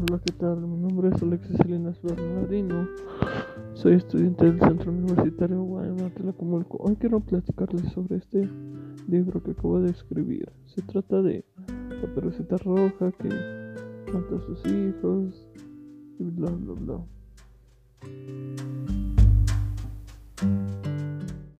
Hola, ¿qué tal? Mi nombre es Alexis Salinas Bernardino. Soy estudiante del Centro Universitario Guaymas-Tlacomulco. Hoy quiero platicarles sobre este libro que acabo de escribir. Se trata de la perucita roja que mata a sus hijos y bla bla bla.